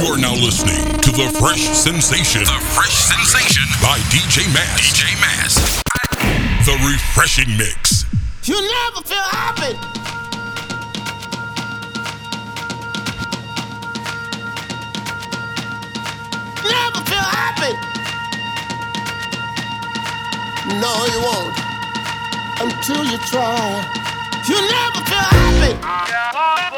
You are now listening to the Fresh Sensation. The Fresh Sensation by DJ Mass. DJ Mass. The refreshing mix. You never feel happy. Never feel happy. No, you won't until you try. You never feel happy.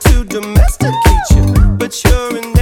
Talking domesticate you, but you're you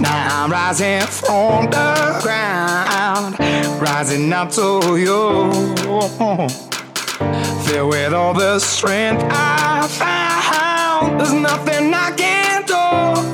Now I'm rising from the ground, rising up to you. Filled with all the strength I found, there's nothing I can do.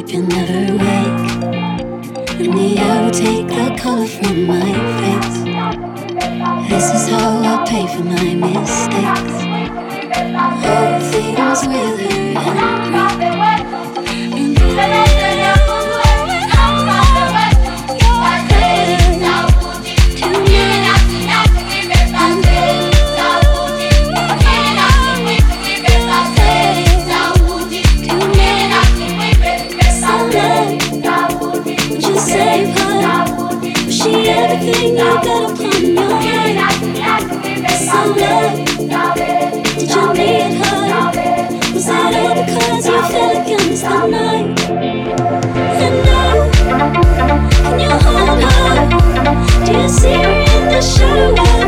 sleep, You never wake. In the air will take the color from my face. This is how I pay for my mistakes. All things will end. disappear in the shadow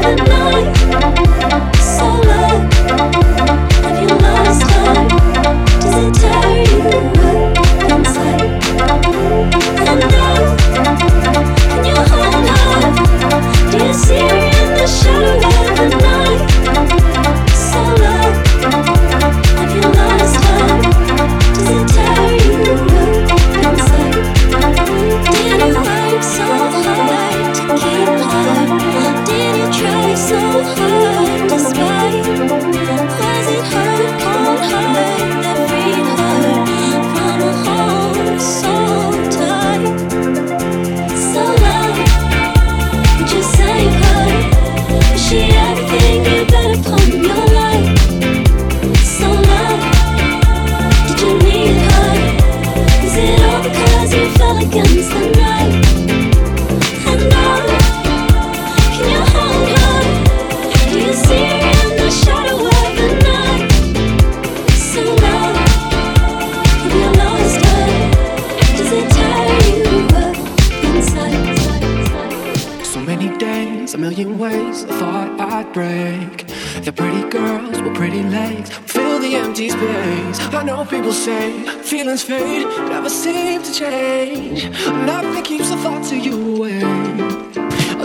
people say feelings fade, never seem to change. Nothing keeps the thoughts of you away.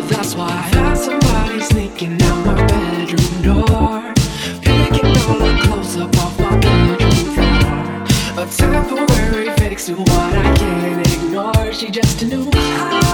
That's why I had somebody sneaking out my bedroom door, picking all the clothes up off my bedroom floor. A temporary fix to what I can't ignore. She just knew. I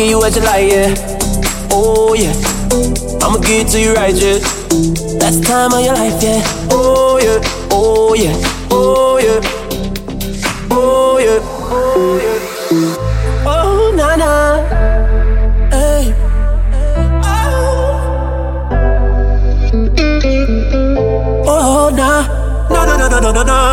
give you what you like, yeah. Oh, yeah. I'ma give it to you right, yeah. That's the time of your life, yeah. Oh, yeah. Oh, yeah. Oh, yeah. Oh, yeah. Oh, yeah. Oh, na na. Oh, oh na. Na na na na na na.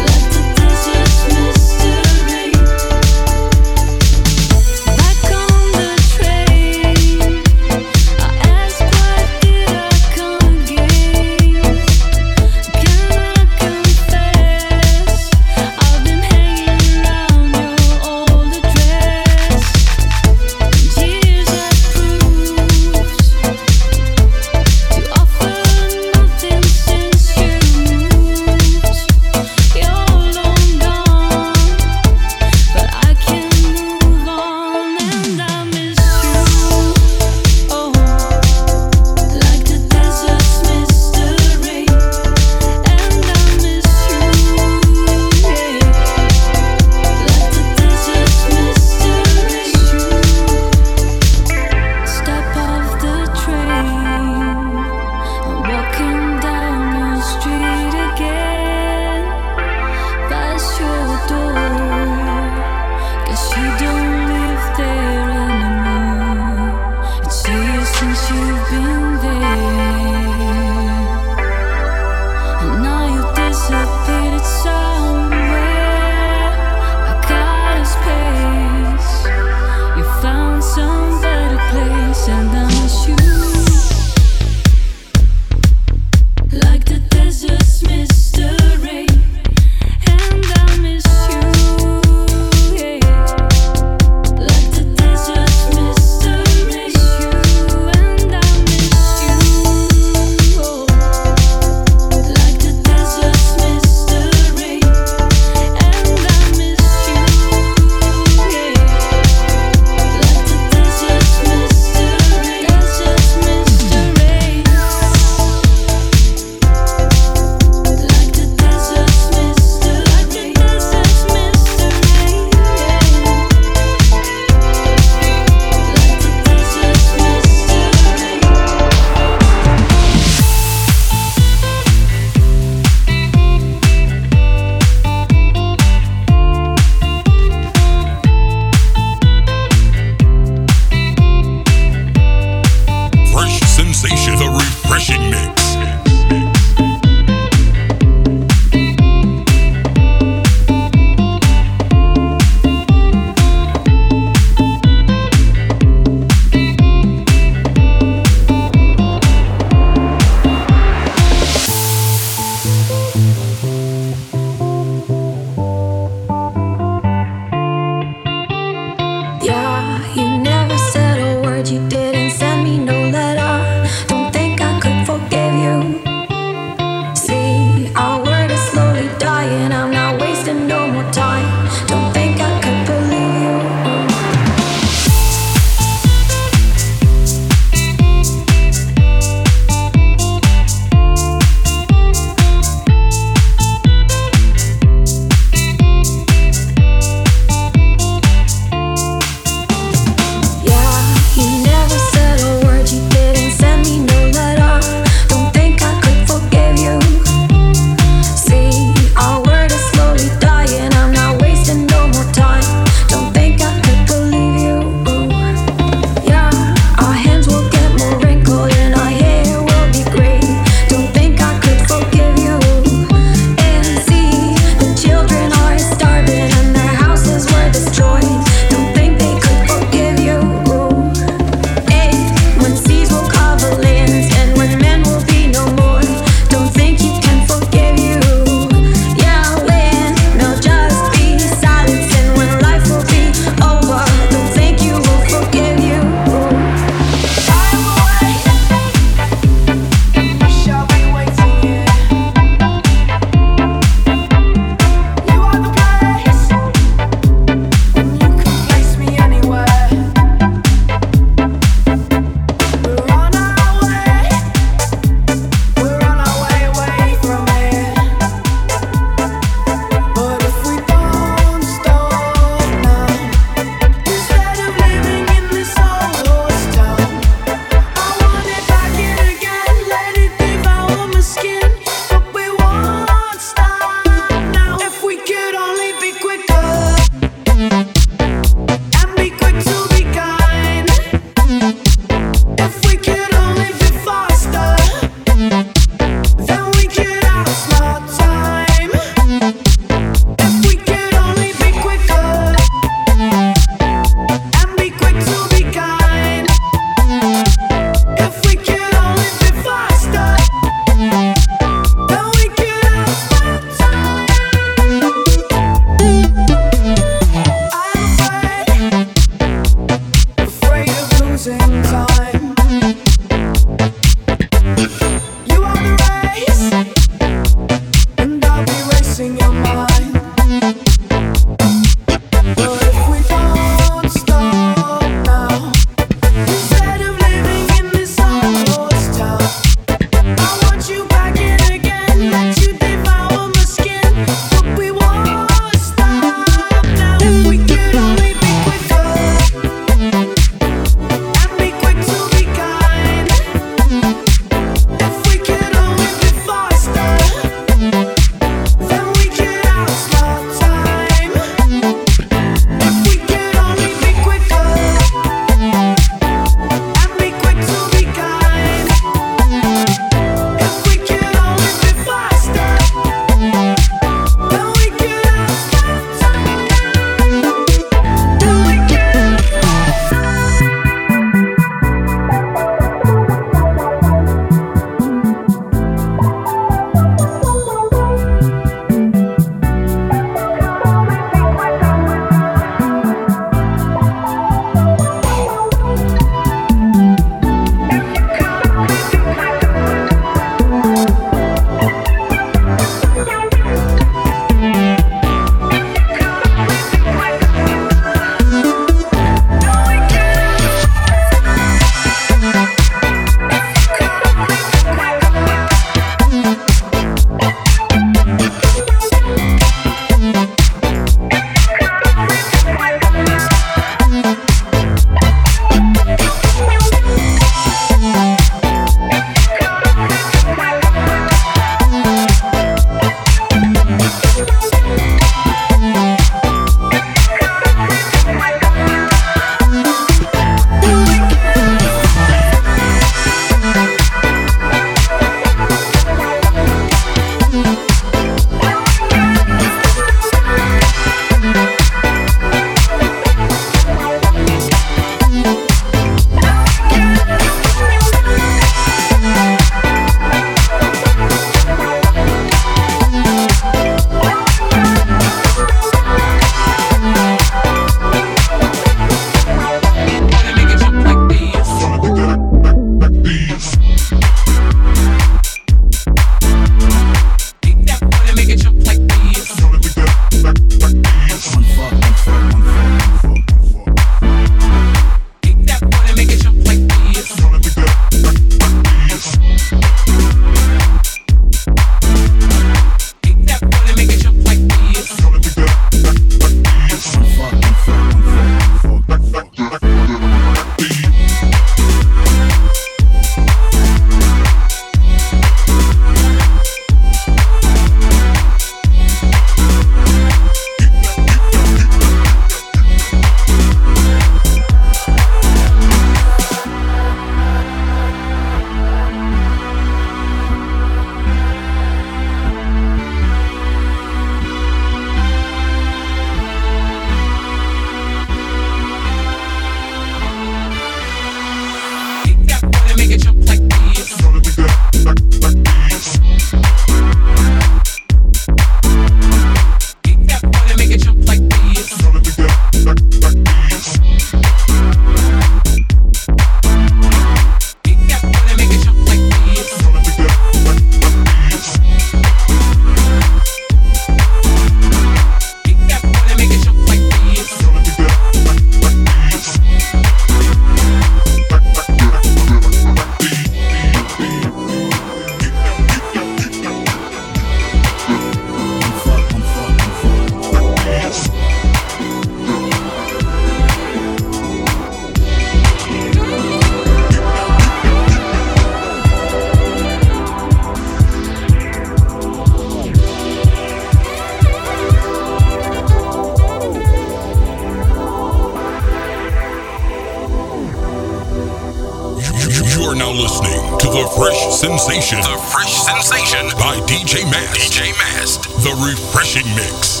Sensation. The Fresh Sensation by DJ Mast. DJ Mast. The Refreshing Mix.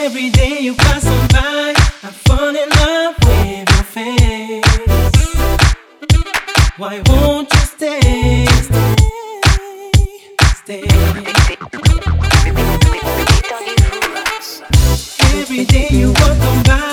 Every day you pass on by, I fall in love with your face. Why won't you stay? Stay, stay. Every day you walk on by,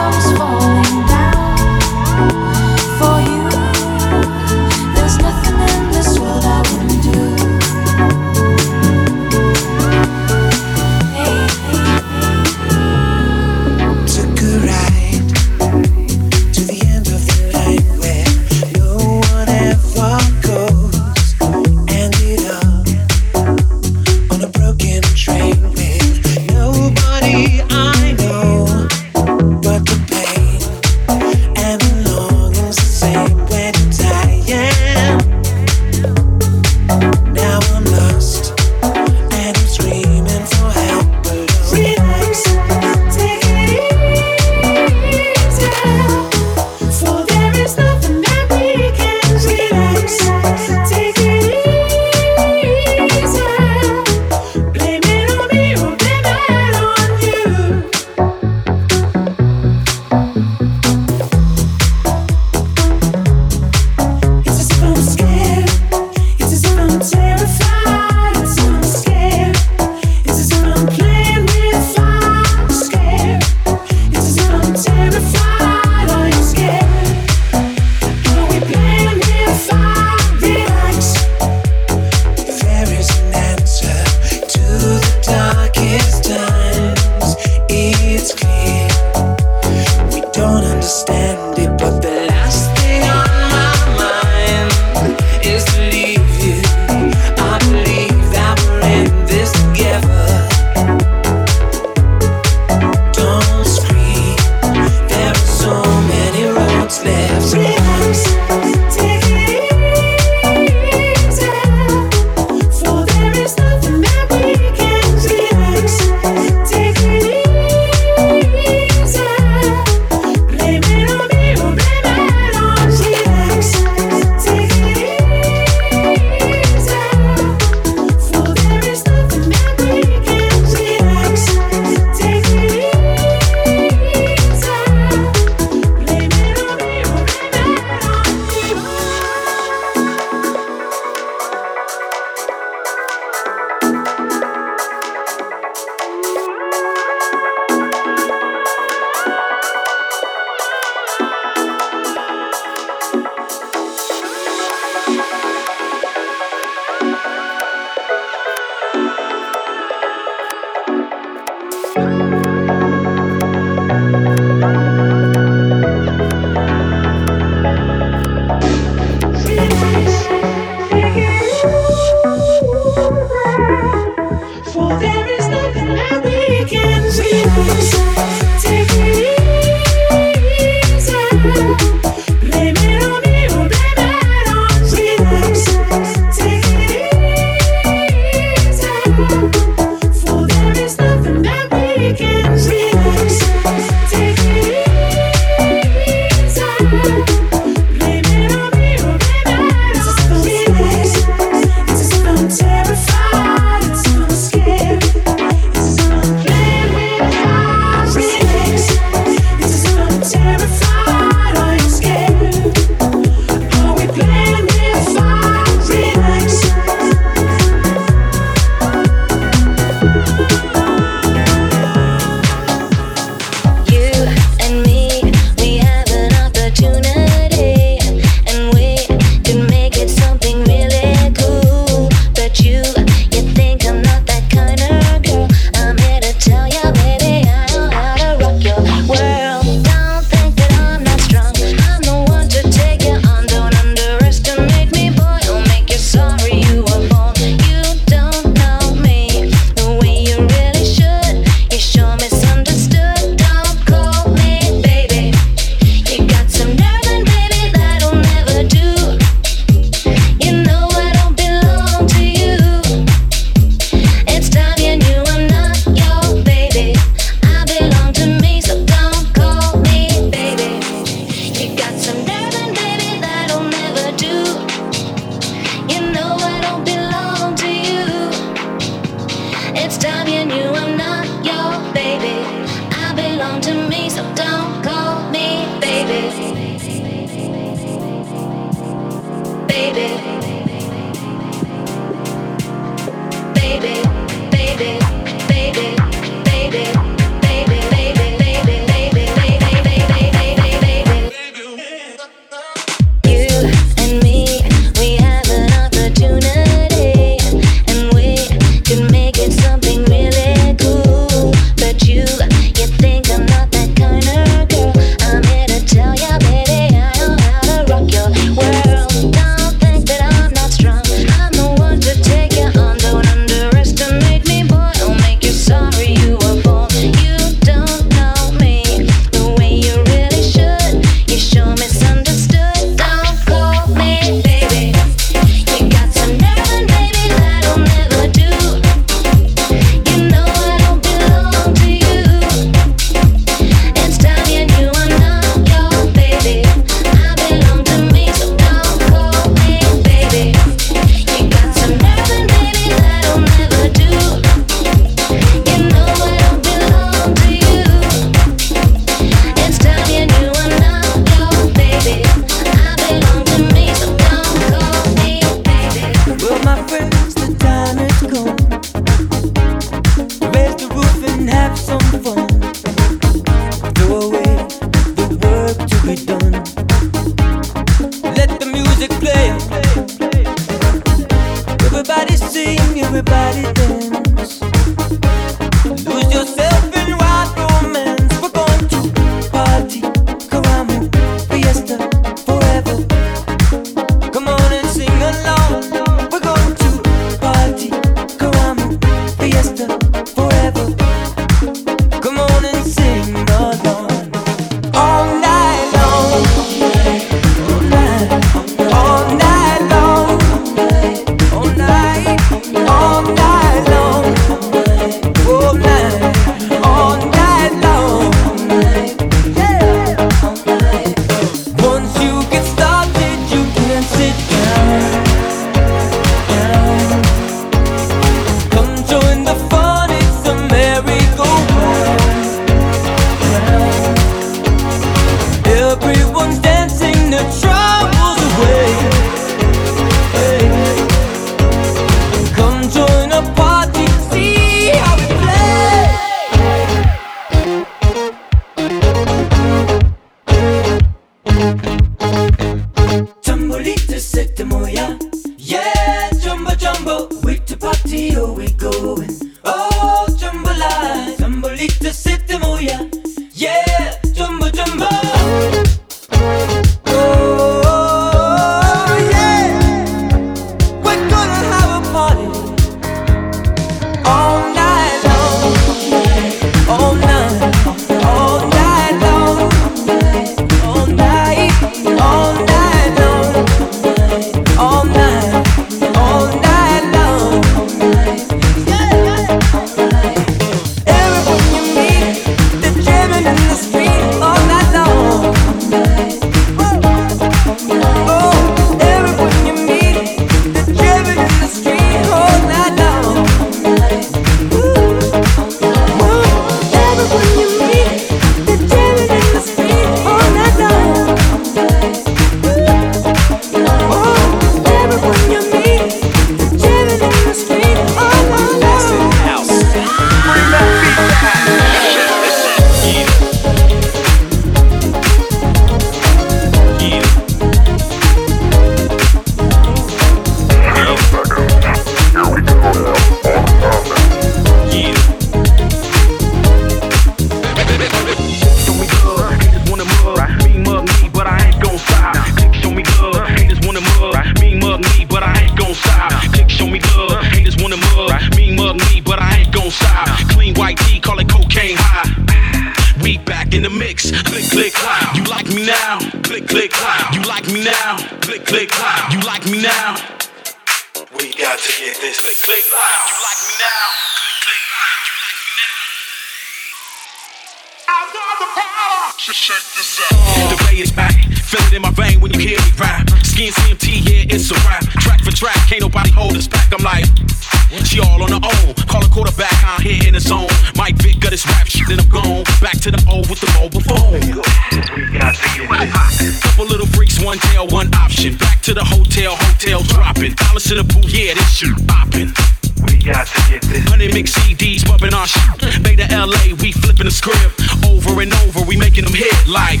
to. Honey mix CDs, bumping our shit. Beta LA, we flipping the script. Over and over, we making them hit like.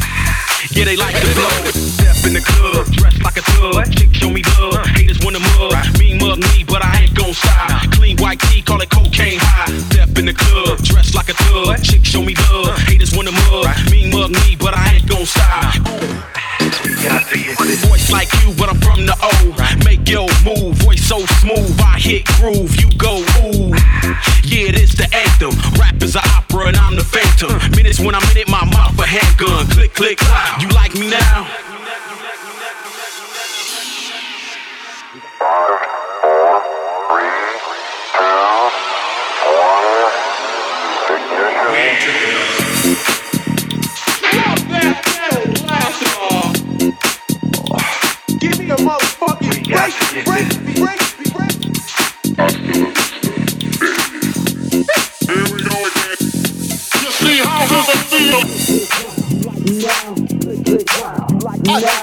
Yeah, they like to blow. Step in the club, dressed like a thug. Chick show me love. Haters wanna mug. Me mug me, but I ain't gon' stop. Clean white tee, call it cocaine high. Step in the club, dressed like a thug. Chick show me love. Haters wanna mug. Me mug me, but I ain't gon' stop. Voice like you, but I'm from the O. Make your move, voice so smooth. I hit groove, you go ooh. Yeah, this the anthem. Rap is an opera, and I'm the phantom. Minutes when I'm in it, my mouth a handgun. Click, click, you like me now? Give me a motherfucking break, break, break,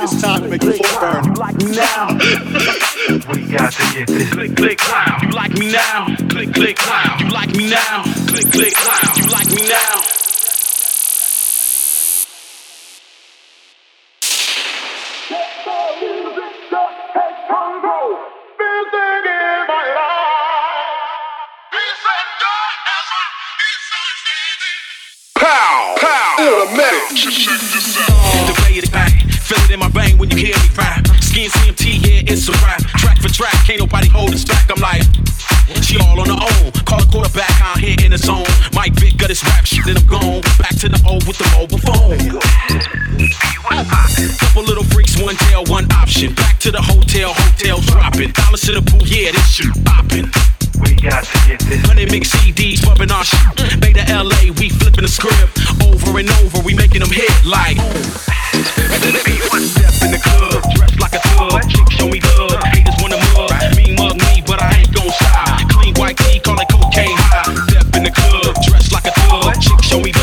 It's time to make the floor burn. Like me now. we got to get this. Click, click, clown. You like me now? Click, click, clown. You like me now? Click, click, clown. You like me now? Pow! Pow! The is back. Feel it in my when you hear me rap. CMT, yeah, it's a rap. Track for track, can't nobody hold us back. I'm like, she all on her own. Call a quarterback out here in the zone. Mike Vick got his rap then I'm gone. Back to the old with the mobile phone. Couple little freaks, one one option. Back to the hotel, hotel dropping. Dollars to the booth, yeah, this shit popping. We got to get this. Honey mix CDs, bumping our shit. Beta LA, we flipping the script. Over and over, we making them hit like. Step in the club, dressed like a thug. Show me. Haters wanna mug. Mug me, but I ain't gon' stop. Clean white tee, call it cocaine high. Step in the club, dressed like a thug. Show me.